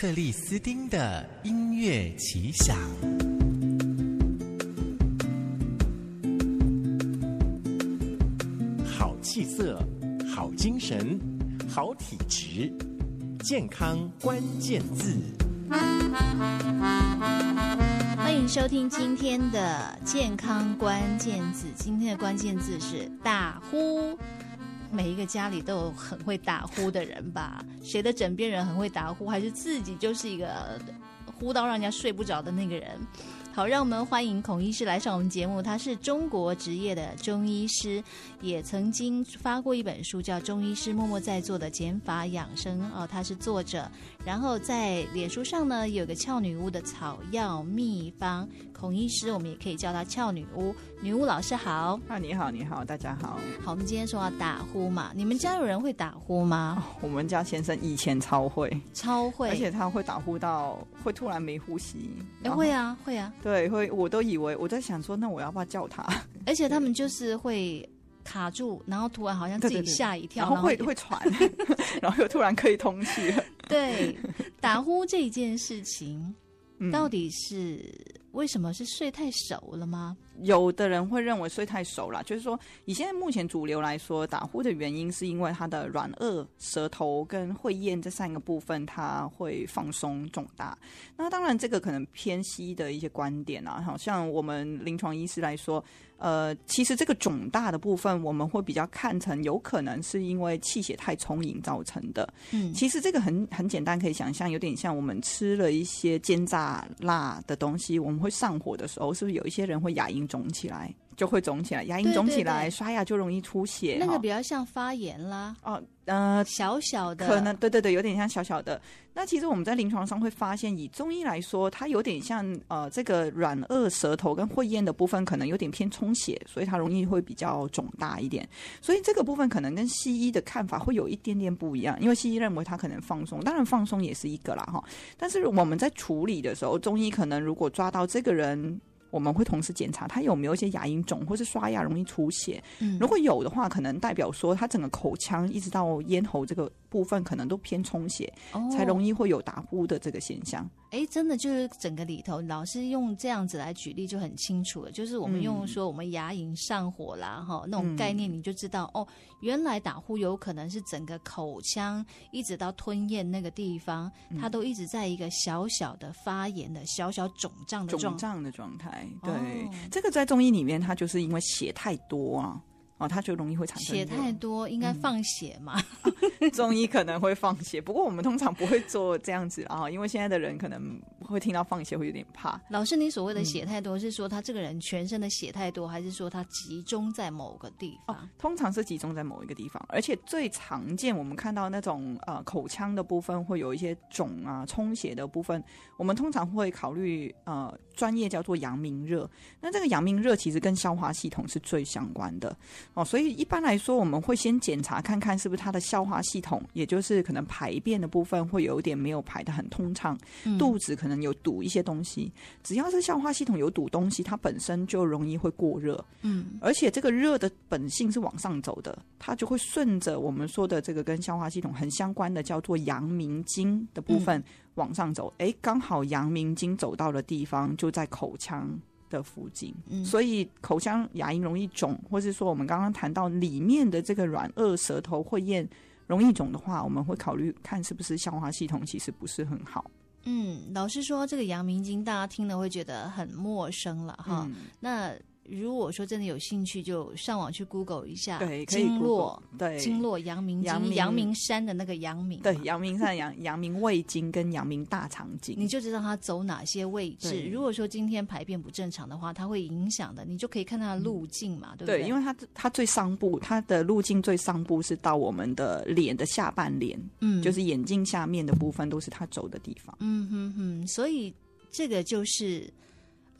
克里斯丁的音乐奇想，好气色，好精神，好体质，健康关键字。欢迎收听今天的健康关键字。今天的关键字是打呼。每一个家里都有很会打呼的人吧？谁的枕边人很会打呼，还是自己就是一个呼到让人家睡不着的那个人？好，让我们欢迎孔医师来上我们节目。他是中国职业的中医师，也曾经发过一本书，叫《中医师默默在做的减法养生》哦，他是作者。然后在脸书上呢，有个俏女巫的草药秘方，孔医师我们也可以叫她俏女巫。女巫老师好，啊，你好，你好，大家好。好，我们今天说要打呼嘛，你们家有人会打呼吗？哦，我们家先生以前超会，超会，而且他会打呼到会突然没呼吸。哎，会啊，会啊。对，会，我都以为我在想说，那我要不要叫他？而且他们就是会卡住，然后突然好像自己吓一跳，对对对，然后会会喘，然后又突然可以通气了。对，打呼这件事情，到底是为什么？是睡太熟了吗？有的人会认为睡太熟了，就是说以现在目前主流来说，打呼的原因是因为他的软腭、舌头跟会厌这三个部分，它会放松肿大。那当然，这个可能偏西的一些观点啊，好像我们临床医师来说，呃，其实这个肿大的部分，我们会比较看成有可能是因为气血太充盈造成的。嗯，其实这个很很简单，可以想象，有点像我们吃了一些煎炸辣的东西，我们会上火的时候，是不是有一些人会牙龈肿起来？就会肿起来，牙龈肿起来，对对对，刷牙就容易出血。那个比较像发炎啦。哦，呃，小小的，可能对对对，有点像小小的。那其实我们在临床上会发现，以中医来说，它有点像呃，这个软腭、舌头跟会咽的部分，可能有点偏充血，所以它容易会比较肿大一点。所以这个部分可能跟西医的看法会有一点点不一样，因为西医认为它可能放松，当然放松也是一个啦哈。但是我们在处理的时候，中医可能如果抓到这个人。我们会同时检查他有没有一些牙龈肿，或是刷牙容易出血。嗯，如果有的话，可能代表说他整个口腔一直到咽喉这个部分可能都偏充血，哦，才容易会有打呼的这个现象。哎，真的就是整个里头，老师用这样子来举例就很清楚了。就是我们用说我们牙龈上火啦，哈、嗯，那种概念你就知道、嗯、哦，原来打呼有可能是整个口腔一直到吞咽那个地方，它都一直在一个小小的发炎的小小肿胀的状肿胀的状态。对、哦，这个在中医里面，它就是因为血太多啊。哦，它就容易会产生血太多，应该放血嘛？嗯、中医可能会放血，不过我们通常不会做这样子啊，因为现在的人可能会听到放血会有点怕。老师，你所谓的血太多，是说他这个人全身的血太多，还是说他集中在某个地方？哦，通常是集中在某一个地方，而且最常见我们看到那种呃口腔的部分会有一些肿啊、充血的部分，我们通常会考虑呃专业叫做阳明热。那这个阳明热其实跟消化系统是最相关的。哦，所以一般来说，我们会先检查看看是不是他的消化系统，也就是可能排便的部分会有一点没有排的很通畅，嗯，肚子可能有堵一些东西。只要是消化系统有堵东西，它本身就容易会过热，嗯，而且这个热的本性是往上走的，它就会顺着我们说的这个跟消化系统很相关的叫做阳明经的部分往上走。哎，嗯，刚好阳明经走到的地方就在口腔的附近，嗯，所以口腔牙龈容易肿，或是说我们刚刚谈到里面的这个软腭、舌头会咽容易肿的话，我们会考虑看是不是消化系统其实不是很好。嗯，老实说这个阳明经，大家听了会觉得很陌生了哈，嗯，那。如果说真的有兴趣，就上网去 Google 一下，对，可以 Google，对，经络阳明经，阳明山的那个阳明，对，阳明山阳阳明胃经跟阳明大肠经，你就知道它走哪些位置。如果说今天排便不正常的话，它会影响的，你就可以看它的路径嘛，对不对？对，因为它它最上部，它的路径最上部是到我们的脸的下半脸，嗯，就是眼睛下面的部分都是它走的地方。嗯哼哼，所以这个就是。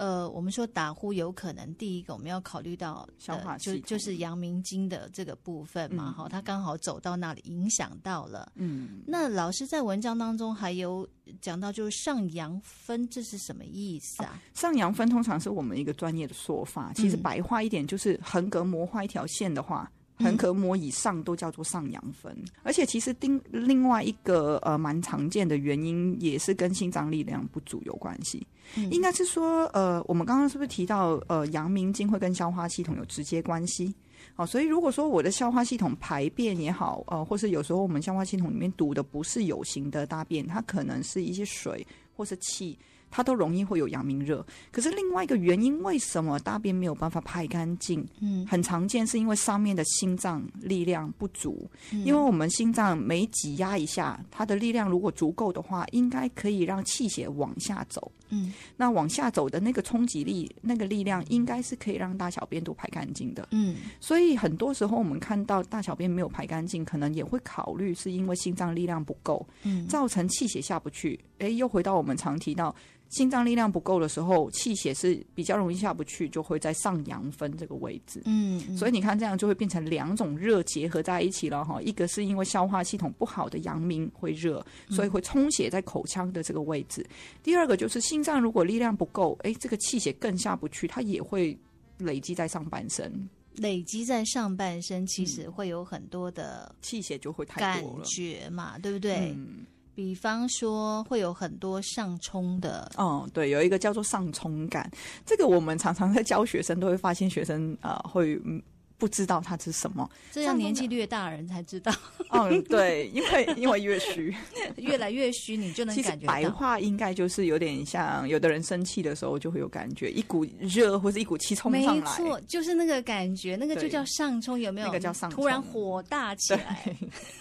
呃，我们说打呼有可能，第一个我们要考虑到消化系，就就是阳明经的这个部分嘛，哈、嗯，它刚好走到那里，影响到了。嗯，那老师在文章当中还有讲到，就是上阳分，这是什么意思啊？哦、上阳分通常是我们一个专业的说法，其实白话一点就是横膈膜画一条线的话。横膈膜以上都叫做上阳分。嗯、而且其实另另外一个呃蛮常见的原因也是跟心脏力量不足有关系。嗯、应该是说呃，我们刚刚是不是提到呃阳明经会跟消化系统有直接关系？哦，所以如果说我的消化系统排便也好，呃，或是有时候我们消化系统里面堵的不是有形的大便，它可能是一些水或是气。它都容易会有阳明热，可是另外一个原因，为什么大便没有办法排干净？嗯，很常见是因为上面的心脏力量不足，嗯、因为我们心脏每挤压一下，它的力量如果足够的话，应该可以让气血往下走。嗯，那往下走的那个冲击力，那个力量应该是可以让大小便都排干净的。嗯，所以很多时候我们看到大小便没有排干净，可能也会考虑是因为心脏力量不够，嗯，造成气血下不去。诶，又回到我们常提到。心脏力量不够的时候，气血是比较容易下不去，就会在上阳分这个位置。嗯，嗯，所以你看，这样就会变成两种热结合在一起了哈。一个是因为消化系统不好的阳明会热，所以会充血在口腔的这个位置。嗯、第二个就是心脏如果力量不够，哎，这个气血更下不去，它也会累积在上半身。累积在上半身，其实会有很多的气血就会太多了，感觉嘛，对不对？嗯比方说，会有很多上冲的，哦，对，有一个叫做上冲感，这个我们常常在教学生，都会发现学生啊、呃、会。不知道它是什么，这样年纪略大人才知道。嗯，对，因为因为越虚，越来越虚，你就能感觉到。白话应该就是有点像，有的人生气的时候就会有感觉，一股热或者一股气冲上来。没错，就是那个感觉，那个就叫上冲，有没有？那个叫上冲，突然火大起来。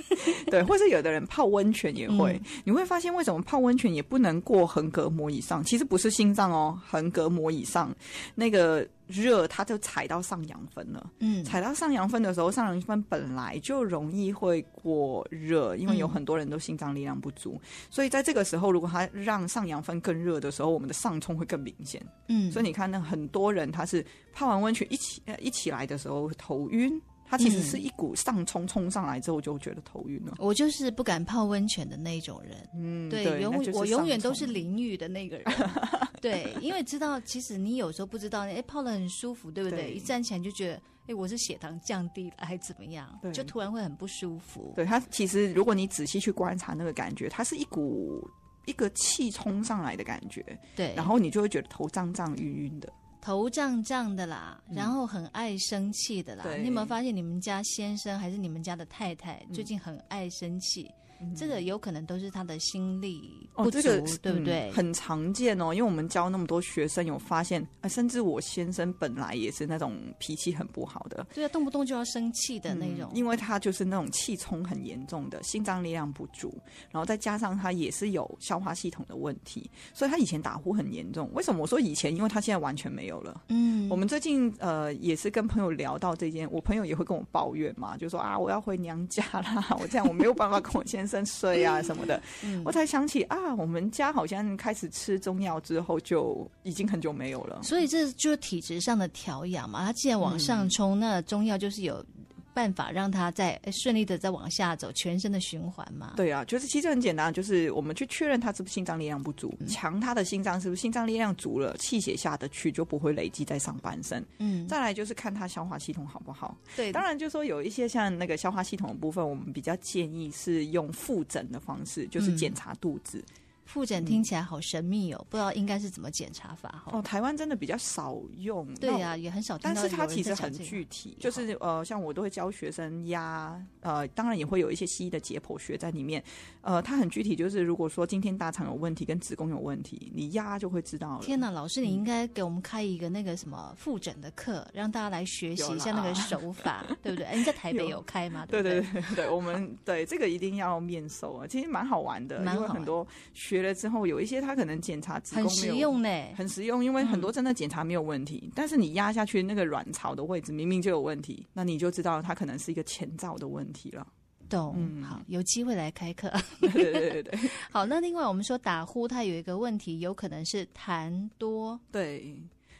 对，对，或是有的人泡温泉也会，嗯、你会发现为什么泡温泉也不能过横膈膜以上？其实不是心脏哦，横膈膜以上那个。热，它就踩到上阳分了。嗯，踩到上阳分的时候，上阳分本来就容易会过热，因为有很多人都心脏力量不足，嗯、所以在这个时候，如果它让上阳分更热的时候，我们的上冲会更明显。嗯，所以你看，那很多人他是泡完温泉一起呃一起来的时候头晕。它其实是一股上冲冲上来之后就觉得头晕了。我就是不敢泡温泉的那种人。嗯，对，对永我永远都是淋浴的那个人。对，因为知道其实你有时候不知道，哎，泡的很舒服，对不对？对一站起来就觉得，哎，我是血糖降低了还是怎么样？就突然会很不舒服。对，它其实如果你仔细去观察那个感觉，它是一股一个气冲上来的感觉。对，然后你就会觉得头胀胀晕晕的。头胀胀的啦，然后很爱生气的啦。嗯、你有没有发现，你们家先生还是你们家的太太最近很爱生气？这个有可能都是他的心力不足，哦这个、对不对、嗯？很常见哦，因为我们教那么多学生，有发现，啊、甚至我先生本来也是那种脾气很不好的，对啊，动不动就要生气的那种、嗯。因为他就是那种气冲很严重的，心脏力量不足，然后再加上他也是有消化系统的问题，所以他以前打呼很严重。为什么我说以前？因为他现在完全没有了。嗯，我们最近呃也是跟朋友聊到这件，我朋友也会跟我抱怨嘛，就说啊，我要回娘家啦，我这样我没有办法跟我先生。睡啊什么的，嗯、我才想起啊，我们家好像开始吃中药之后就已经很久没有了。所以这就是体质上的调养嘛。它既然往上冲，嗯、那中药就是有。办法让他再顺利的再往下走，全身的循环嘛？对啊，就是其实很简单，就是我们去确认他是不是心脏力量不足，嗯、强他的心脏是不是心脏力量足了，气血下得去就不会累积在上半身。嗯，再来就是看他消化系统好不好。对，当然就是说有一些像那个消化系统的部分，我们比较建议是用复诊的方式，就是检查肚子。嗯复诊听起来好神秘哦，嗯、不知道应该是怎么检查法哦。台湾真的比较少用，对呀、啊，也很少听到。但是它其实很具体，就是呃，像我都会教学生压，呃，当然也会有一些西医的解剖学在里面。呃，它很具体，就是如果说今天大肠有问题跟子宫有问题，你压就会知道了。天哪，老师，你应该给我们开一个那个什么复诊的课，让大家来学习一下那个手法，对不对？哎，你在台北有开吗？对，对，对对对对，我们对这个一定要面授啊，其实蛮好玩的，因为很多学。学了之后，有一些他可能检查很实用呢，很实用，因为很多真的检查没有问题，嗯、但是你压下去那个卵巢的位置明明就有问题，那你就知道它可能是一个前兆的问题了。懂，嗯、好，有机会来开课。对对对对对，好，那另外我们说打呼，它有一个问题，有可能是痰多。对。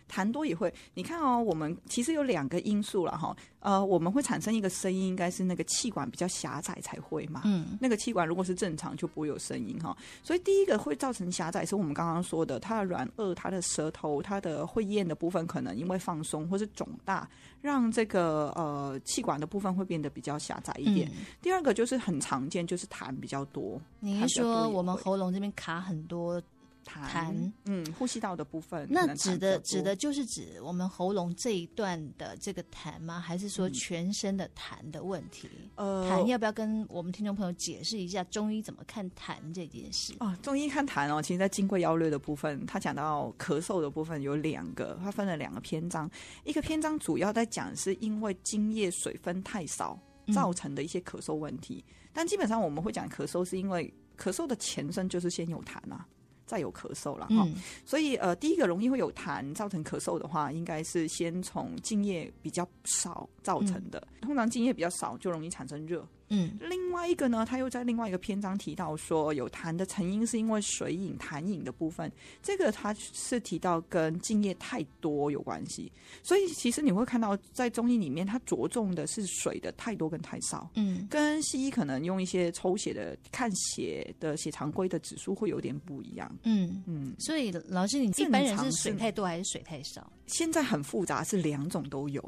痰多也会。你看哦，我们其实有两个因素了哈。呃，我们会产生一个声音，应该是那个气管比较狭窄才会嘛。嗯，那个气管如果是正常，就不会有声音哈。所以第一个会造成狭窄，是我们刚刚说的，它的软腭、它的舌头、它的会咽的部分，可能因为放松或是肿大，让这个呃气管的部分会变得比较狭窄一点。嗯、第二个就是很常见，就是痰比较多。你是说我们喉咙这边卡很多？痰，嗯，呼吸道的部分，那指的指的就是指我们喉咙这一段的这个痰吗？还是说全身的痰的问题？呃，痰要不要跟我们听众朋友解释一下中医怎么看痰这件事？哦，中医看痰哦，其实，在《金匮要略》的部分，他讲到咳嗽的部分有两个，他分了两个篇章，一个篇章主要在讲是因为津液水分太少造成的一些咳嗽问题，嗯、但基本上我们会讲咳嗽是因为咳嗽的前身就是先有痰啊。再有咳嗽了哈，嗯、所以呃，第一个容易会有痰造成咳嗽的话，应该是先从津液比较少造成的。嗯、通常津液比较少，就容易产生热。嗯，另外一个呢，他又在另外一个篇章提到说，有痰的成因是因为水饮、痰饮的部分，这个他是提到跟津液太多有关系。所以其实你会看到，在中医里面，他着重的是水的太多跟太少。嗯，跟西医可能用一些抽血的看血的血常规的指数会有点不一样。嗯嗯，所以老师，你一般人是水太多还是水太少？现在很复杂，是两种都有。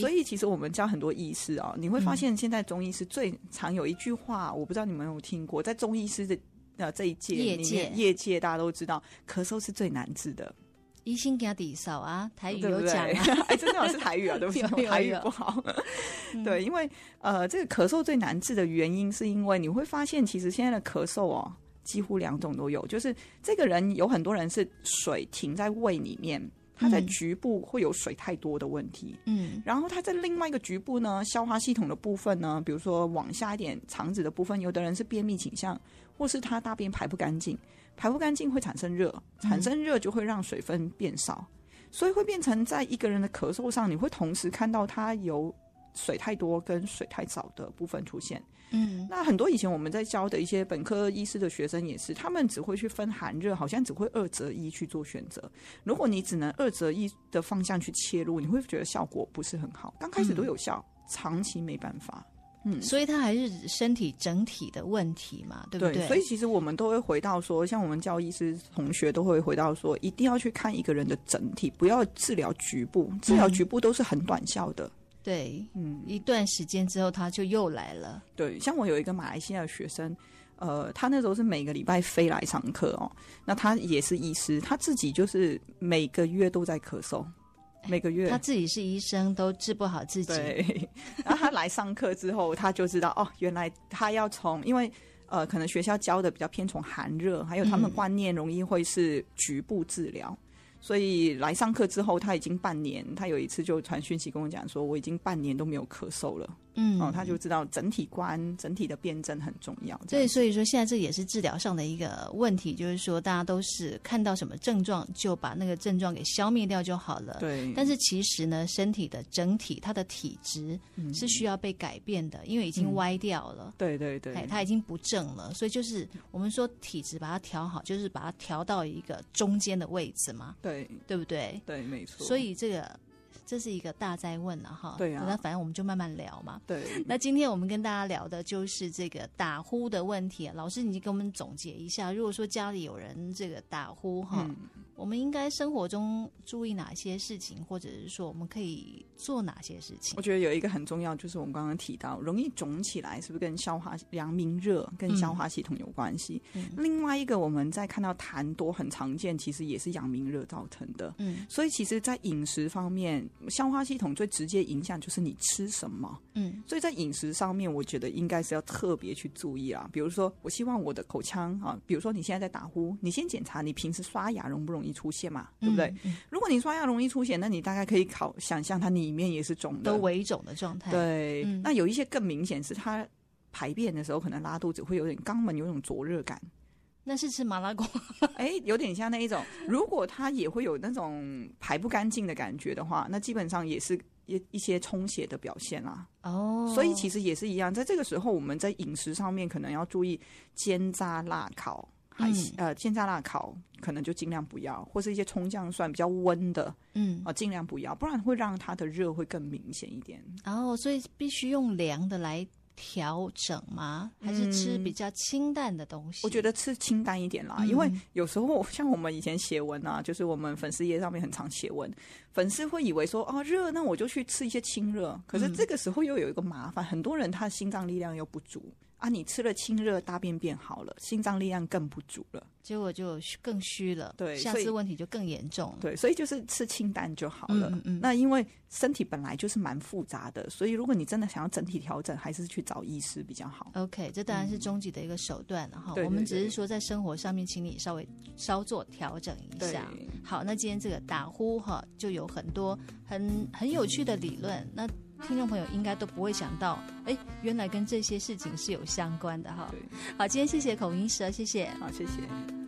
所以其实我们教很多医师啊，你会发现现在中医师最常有一句话，嗯、我不知道你们有听过，在中医师的呃这一届里面，业界业界大家都知道，咳嗽是最难治的。医生给他抵少啊，台语有讲、啊，哎，真的是台语啊，对不起，台语不好。对，因为呃，这个咳嗽最难治的原因，是因为你会发现，其实现在的咳嗽哦，几乎两种都有，就是这个人有很多人是水停在胃里面。它在局部会有水太多的问题，嗯，然后它在另外一个局部呢，消化系统的部分呢，比如说往下一点肠子的部分，有的人是便秘倾向，或是他大便排不干净，排不干净会产生热，产生热就会让水分变少，嗯，所以会变成在一个人的咳嗽上，你会同时看到他有水太多跟水太少的部分出现。嗯，那很多以前我们在教的一些本科医师的学生也是，他们只会去分寒热，好像只会二择一去做选择。如果你只能二择一的方向去切入，你会觉得效果不是很好。刚开始都有效，嗯、长期没办法。嗯，所以它还是身体整体的问题嘛，对不对？对，所以其实我们都会回到说，像我们教医师同学都会回到说，一定要去看一个人的整体，不要治疗局部，治疗局部都是很短效的。嗯对，嗯，一段时间之后他就又来了。对，像我有一个马来西亚的学生，呃，他那时候是每个礼拜飞来上课哦。那他也是医师，他自己就是每个月都在咳嗽，每个月他自己是医生都治不好自己。对，然后他来上课之后，他就知道哦，原来他要从，因为呃，可能学校教的比较偏从寒热，还有他们观念容易会是局部治疗。嗯所以来上课之后，他已经半年。他有一次就传讯息跟我讲说，我已经半年都没有咳嗽了。嗯，哦，他就知道整体观、整体的辩证很重要。对，所以说现在这也是治疗上的一个问题，就是说大家都是看到什么症状就把那个症状给消灭掉就好了。对。但是其实呢，身体的整体它的体质是需要被改变的，嗯、因为已经歪掉了。嗯、对对对。它已经不正了，所以就是我们说体质把它调好，就是把它调到一个中间的位置嘛。对，对对不对？对，没错。所以这个。这是一个大哉问了哈，对啊，那反正我们就慢慢聊嘛。对，那今天我们跟大家聊的就是这个打呼的问题。老师，你就给我们总结一下，如果说家里有人这个打呼哈。嗯我们应该生活中注意哪些事情，或者是说我们可以做哪些事情？我觉得有一个很重要，就是我们刚刚提到，容易肿起来，是不是跟消化阳明热跟消化系统有关系？嗯、另外一个，我们在看到痰多很常见，其实也是阳明热造成的。嗯，所以其实，在饮食方面，消化系统最直接影响就是你吃什么。嗯，所以在饮食上面，我觉得应该是要特别去注意啊。比如说，我希望我的口腔啊，比如说你现在在打呼，你先检查你平时刷牙容不容易。出现嘛，对不对？如果你刷牙容易出现，那你大概可以考想象它里面也是肿的，都微肿的状态。对，嗯、那有一些更明显是它排便的时候可能拉肚子，会有点肛门有种灼热感，那是吃麻辣锅？哎，有点像那一种。如果它也会有那种排不干净的感觉的话，那基本上也是一一些充血的表现啦。哦，所以其实也是一样，在这个时候我们在饮食上面可能要注意煎炸辣烤。还、嗯、呃煎炸辣烤可能就尽量不要，或是一些葱姜蒜比较温的，嗯啊尽量不要，不然会让它的热会更明显一点。哦、所以必须用凉的来。调整吗？还是吃比较清淡的东西？我觉得吃清淡一点啦，嗯、因为有时候像我们以前写文啊，就是我们粉丝页上面很常写文，粉丝会以为说啊热，那我就去吃一些清热。可是这个时候又有一个麻烦，嗯、很多人他心脏力量又不足。啊，你吃了清热，大便变好了，心脏力量更不足了，结果就更虚了。对，下次问题就更严重。对，所以就是吃清淡就好了。嗯嗯。那因为身体本来就是蛮复杂的，所以如果你真的想要整体调整，还是去找医师比较好。OK，这当然是终极的一个手段了哈。嗯、我们只是说在生活上面，请你稍微稍作调整一下。对好，那今天这个打呼哈，就有很多很很有趣的理论。那听众朋友应该都不会想到，哎，原来跟这些事情是有相关的哈。对好，今天谢谢孔医师，谢谢。好，谢谢。